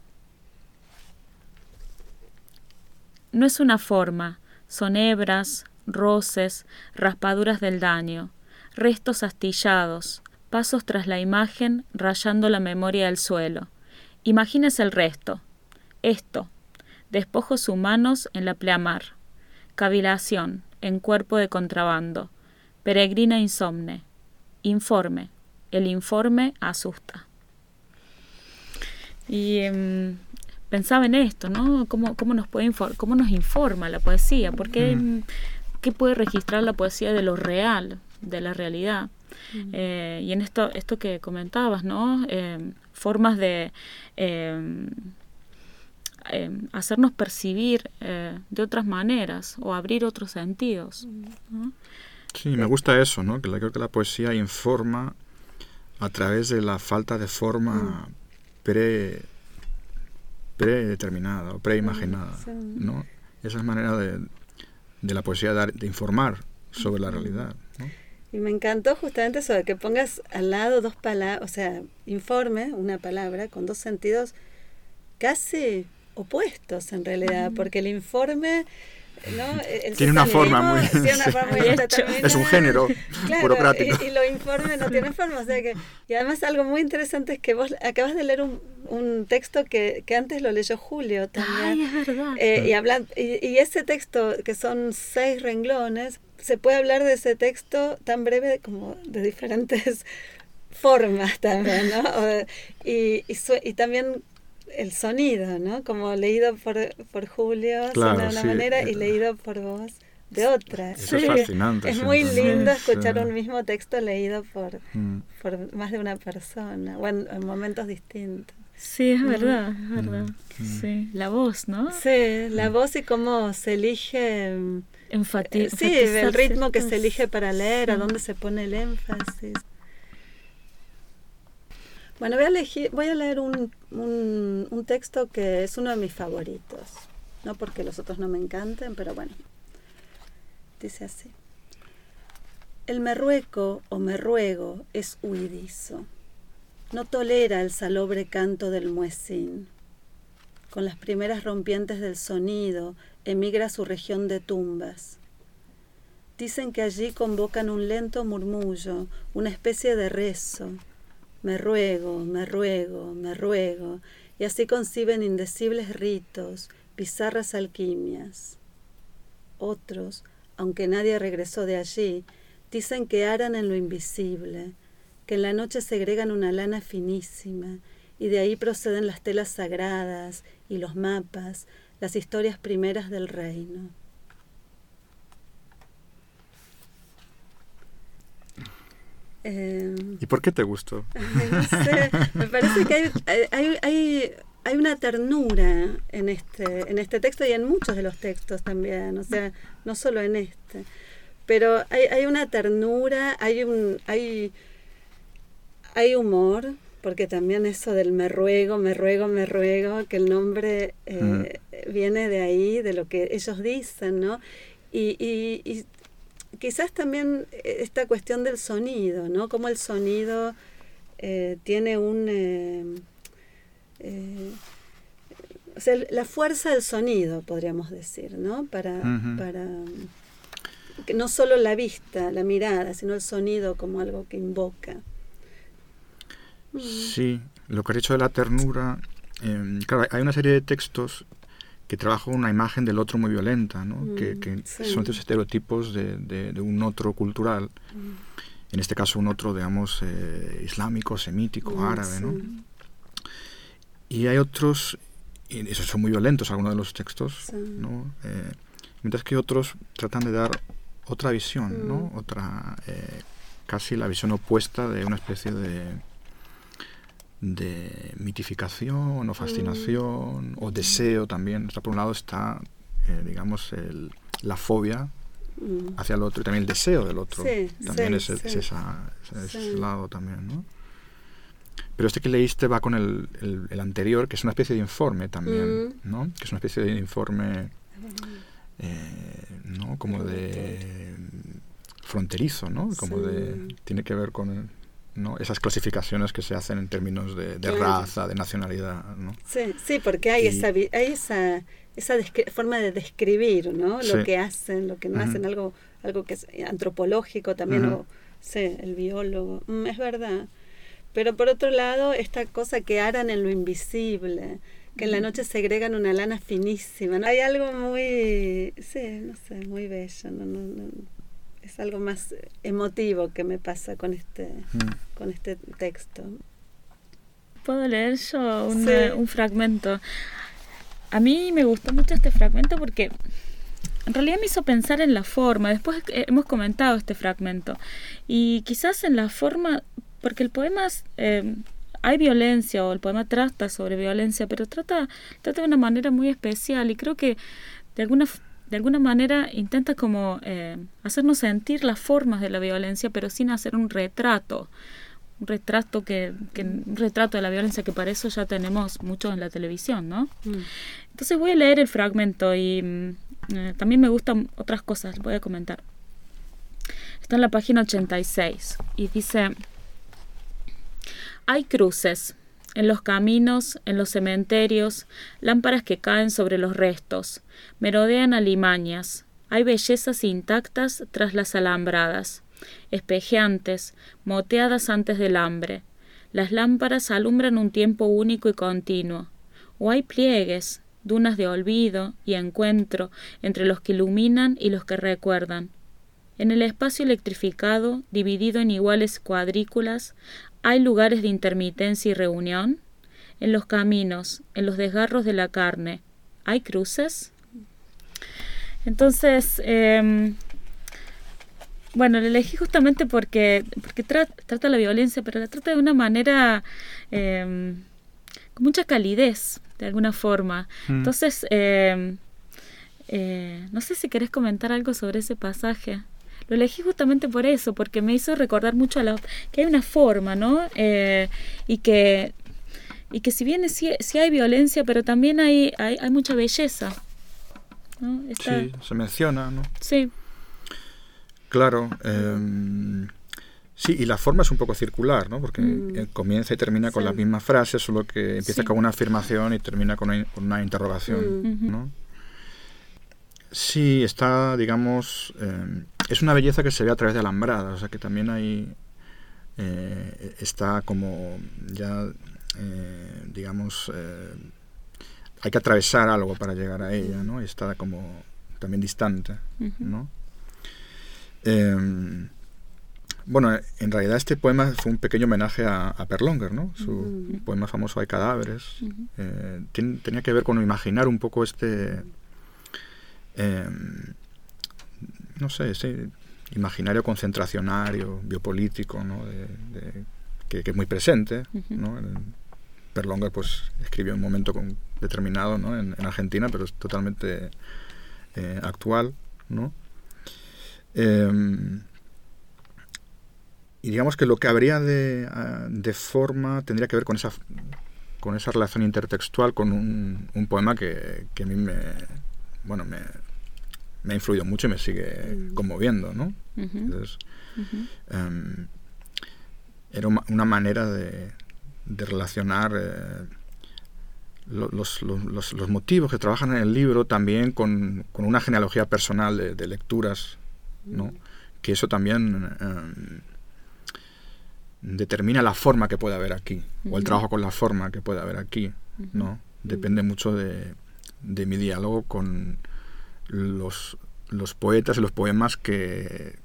No es una forma, son hebras, roces, raspaduras del daño, restos astillados, pasos tras la imagen rayando la memoria del suelo. Imagínese el resto. Esto. Despojos humanos en la pleamar. Cavilación en cuerpo de contrabando. Peregrina insomne. Informe. El informe asusta. Y em, pensaba en esto, ¿no? ¿Cómo, cómo nos puede cómo nos informa la poesía? ¿Por qué, qué puede registrar la poesía de lo real, de la realidad? Eh, y en esto, esto que comentabas, ¿no? Eh, formas de eh, hacernos percibir de otras maneras o abrir otros sentidos. Sí, me gusta eso, ¿no? Que creo que la poesía informa a través de la falta de forma pre predeterminada o preimaginada, ¿no? Esa es manera de, de la poesía de, de informar sobre la realidad. Y me encantó justamente eso de que pongas al lado dos palabras, o sea, informe, una palabra, con dos sentidos casi opuestos en realidad, porque el informe... ¿no? tiene, una forma muy, es un género burocrático y, lo informe no tiene forma o sea que y además algo muy interesante es que vos acabas de leer un, un texto que, que, antes lo leyó Julio también Ay, es verdad. Eh, y, hablan, y, y, ese texto que son seis renglones se puede hablar de ese texto tan breve como de diferentes formas también, ¿no? y, y, también el sonido, ¿no? Como leído por, por Julio de una manera y leído por vos de otra. Eso es fascinante. Es muy lindo escuchar un mismo texto leído por, mm. por más de una persona, o en, momentos distintos. Sí, es verdad, es verdad. Mm. Sí, la voz, ¿no? Sí, la mm. voz y cómo se elige Enfati sí, el ritmo que se elige para leer, a dónde se pone el énfasis. Bueno, voy a, elegir, voy a leer un, un, un, texto que es uno de mis favoritos. No porque los otros no me encanten, pero bueno. Dice así. El merrueco o merruego es huidizo. No tolera el salobre canto del muecín. Con las primeras rompientes del sonido, emigra a su región de tumbas. Dicen que allí convocan un lento murmullo, una especie de rezo. Me ruego, me ruego, me ruego, y así conciben indecibles ritos, bizarras alquimias. Otros, aunque nadie regresó de allí, dicen que aran en lo invisible, que en la noche segregan una lana finísima, y de ahí proceden las telas sagradas y los mapas, las historias primeras del reino. Em, ¿Y por qué te gustó? me parece que hay, hay, hay, una ternura en este, en este texto y en muchos de los textos también, o sea, no solo en este. Pero hay, hay una ternura, hay un, hay, hay humor, porque también eso del me ruego, me ruego, me ruego, que el nombre eh, viene de ahí, de lo que ellos dicen, ¿no? Y, y, quizás también esta cuestión del sonido, ¿no? Como el sonido eh, tiene un... Eh, o sea, la fuerza del sonido, podríamos decir, ¿no? Para, para que no solo la vista, la mirada, sino el sonido como algo que invoca. Sí, lo que ha dicho de la ternura em, claro, hay una serie de textos que trabajan una imagen del otro muy violenta, ¿no? Mm, que, que sí. son estos estereotipos de, de- de un otro cultural, Mm. en este caso un otro, digamos, eh, islámico, semítico, Mm, árabe, ¿no? Y hay otros, y esos son muy violentos algunos de los textos, Sí. ¿no? Eh, mientras que otros tratan de dar otra visión, ¿no? Otra, eh, casi la visión opuesta de una especie de de mitificación o fascinación Mm. o deseo también. O sea, por un lado está, eh, digamos, el- la fobia Mm. hacia el otro y también el deseo del otro. Sí, también sí, es, es esa- es ese lado también, ¿no? Pero este que leíste va con el, el- el anterior, que es una especie de informe también, Mm. ¿no? Que es una especie de informe, eh, ¿no? Como de fronterizo, ¿no? Como de... Tiene que ver con... ¿no? esas clasificaciones que se hacen en términos de, raza, de nacionalidad, ¿no? Sí, sí, porque hay Y- esa hay esa esa forma de describir, ¿no? Sí. Lo que hacen, lo que no hacen, algo algo que es antropológico también o sí, el biólogo, Mm, es verdad. Pero por otro lado, esta cosa que aran en lo invisible, que en la noche segregan una lana finísima, ¿no? Hay algo muy, sí, no sé, muy bello, no, no, no. Es algo más emotivo que me pasa con este Mm. con este texto. ¿Puedo leer yo un, Sí. un fragmento? A mí me gustó mucho este fragmento porque en realidad me hizo pensar en la forma. Después hemos comentado este fragmento. Y quizás en la forma, porque el poema es, eh, hay violencia o el poema trata sobre violencia, pero trata, trata de una manera muy especial y creo que de alguna, de alguna manera intenta como eh, hacernos sentir las formas de la violencia, pero sin hacer un retrato un retrato que, que un retrato de la violencia que para eso ya tenemos mucho en la televisión, ¿no? Entonces voy a leer el fragmento y mm, eh, también me gustan otras cosas, voy a comentar. Está en la página 86 y dice, hay cruces en los caminos, en los cementerios, lámparas que caen sobre los restos, merodean alimañas, hay bellezas intactas tras las alambradas, espejeantes, moteadas antes del hambre. Las lámparas alumbran un tiempo único y continuo. O hay pliegues, dunas de olvido y encuentro entre los que iluminan y los que recuerdan. En el espacio electrificado, dividido en iguales cuadrículas, hay lugares de intermitencia y reunión. En los caminos, en los desgarros de la carne, ¿hay cruces? Entonces, eh, bueno, lo elegí justamente porque, porque tra- trata la violencia, pero la trata de una manera eh, con mucha calidez, de alguna forma. Mm. Entonces, eh, eh, no sé si querés comentar algo sobre ese pasaje. Lo elegí justamente por eso, porque me hizo recordar mucho a la, que hay una forma, ¿no? Eh, y que y que si bien sí, sí hay violencia, pero también hay, hay, hay mucha belleza. ¿no? Está- Sí, se menciona, ¿no? sí. Claro. em, sí, y la forma es un poco circular, ¿no? Porque Mm. eh, comienza y termina con Sí. las mismas frases, solo que empieza Sí. con una afirmación y termina con una, una interrogación, Mm. ¿no? Sí, está, digamos, em, es una belleza que se ve a través de alambradas, o sea que también hay, eh, está como ya, eh, digamos, eh, hay que atravesar algo para llegar a ella, ¿no? Y está como también distante. ¿no? Em, bueno, en realidad este poema fue un pequeño homenaje a, a Perlonger, ¿no? Su poema famoso Hay cadáveres. Tenía que ver con imaginar un poco este, em, no sé, ese imaginario concentracionario, biopolítico, ¿no? De- de- que, que es muy presente. ¿no? El- Perlonger pues escribió en un momento con- determinado ¿no? en, en Argentina, pero es totalmente eh, actual, ¿no? Em, y digamos que lo que habría de, ah, de forma tendría que ver con esa con esa relación intertextual con un, un poema que, que a mí me bueno me, me ha influido mucho y me sigue Mm. conmoviendo, ¿no? Entonces, em, era una manera de, de relacionar eh, lo- los, los- los- los motivos que trabajan en el libro también con, con una genealogía personal de, de lecturas, ¿no? Que eso también em, determina la forma que puede haber aquí, o el trabajo con la forma que puede haber aquí, ¿no? Depende mucho de, de mi diálogo con los, los poetas y los poemas que,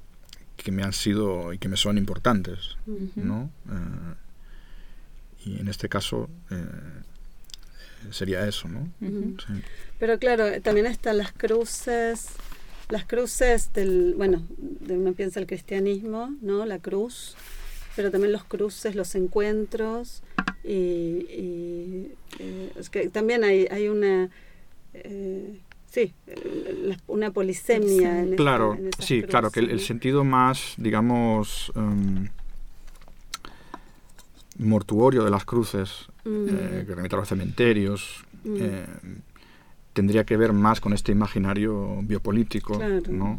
que me han sido y que me son importantes, ¿no? Eh, y en este caso eh, sería eso, ¿no? Pero claro, también están las cruces, las cruces del, bueno, de uno piensa el cristianismo, ¿no? La cruz, pero también los cruces, los encuentros, y, eh, es que también hay, hay una... Sí, una polisemia. En claro, sí, claro, que el, sentido más, digamos, um, mortuorio de las cruces, mm. eh, que remite a los cementerios, mm. eh, tendría que ver más con este imaginario biopolítico, ¿no?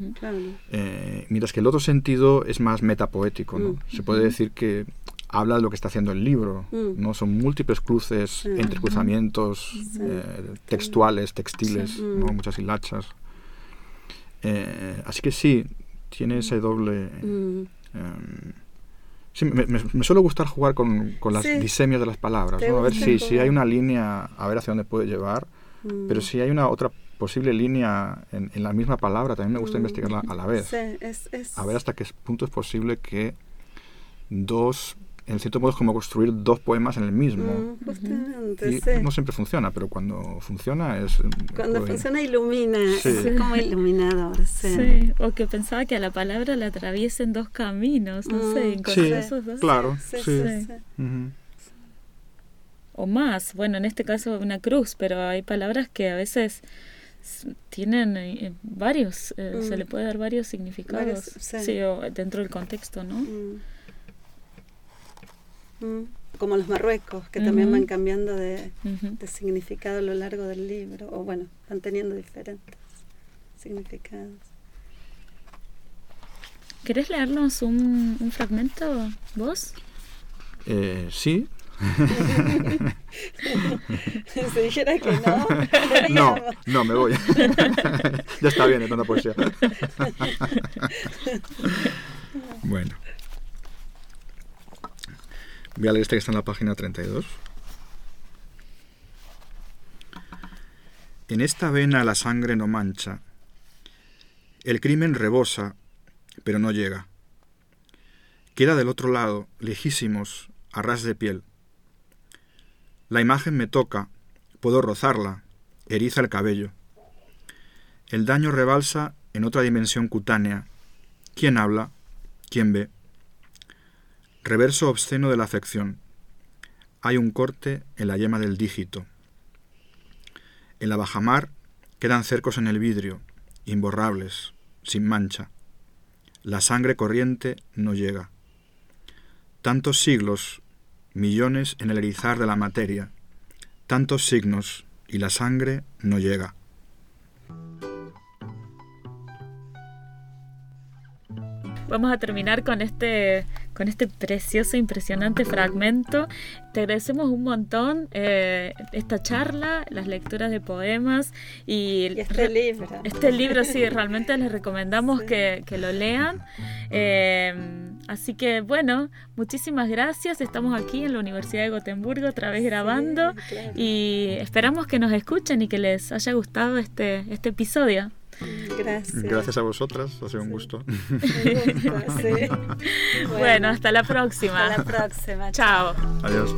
Eh, mientras que el otro sentido es más metapoético, ¿no? Mm. Se puede decir que habla de lo que está haciendo el libro, mm. ¿no? Son múltiples cruces, entrecruzamientos eh, textuales, textiles, ¿no? Mm. Muchas hilachas. Eh, así que sí, tiene ese doble... Mm. Em, sí, me, suele gustar jugar con, con las disemias de las palabras, ¿no? A ver si, si hay una línea, a ver hacia dónde puede llevar, pero si hay una otra posible línea en, en la misma palabra, también me gusta investigarla a la vez. A ver hasta qué punto es posible que dos en cierto modo es como construir dos poemas en el mismo. Mm, no siempre funciona, pero cuando funciona es... Cuando funciona ilumina, es como iluminador. Sí. o que pensaba que a la palabra la atraviesen dos caminos, no sé, mm. esos dos. Claro, sí. O más, bueno, en este caso una cruz, pero hay palabras que a veces tienen eh, varios, eh, se le mm. puede dar varios significados, sí. o dentro del contexto, ¿no? Como los Marruecos, que también van cambiando de, significado a lo largo del libro, o bueno, van teniendo diferentes significados. ¿Querés leernos un, fragmento vos? Eh, sí. si dijera que no, no, no, me voy. ya está bien, es tanta poesía. bueno. Voy a leer este que está en la página 32. En esta vena la sangre no mancha. El crimen rebosa, pero no llega. Queda del otro lado, lejísimos, a ras de piel. La imagen me toca, puedo rozarla, eriza el cabello. El daño rebalsa en otra dimensión cutánea. ¿Quién habla? ¿Quién ve? Reverso obsceno de la afección. Hay un corte en la yema del dígito. En la bajamar quedan cercos en el vidrio, imborrables, sin mancha. La sangre corriente no llega. Tantos siglos, millones en el erizar de la materia, tantos signos y la sangre no llega. Vamos a terminar con este, con este precioso, impresionante fragmento. Te agradecemos un montón eh, esta charla, las lecturas de poemas y, este libro. Este libro, sí, realmente les recomendamos que, lo lean. Eh, así que bueno, muchísimas gracias. Estamos aquí en la Universidad de Gotemburgo otra vez grabando y esperamos que nos escuchen y que les haya gustado este, este episodio. Gracias. Gracias a vosotras, ha sido un gusto. bueno, hasta la próxima. Hasta la próxima. Chao. Adiós.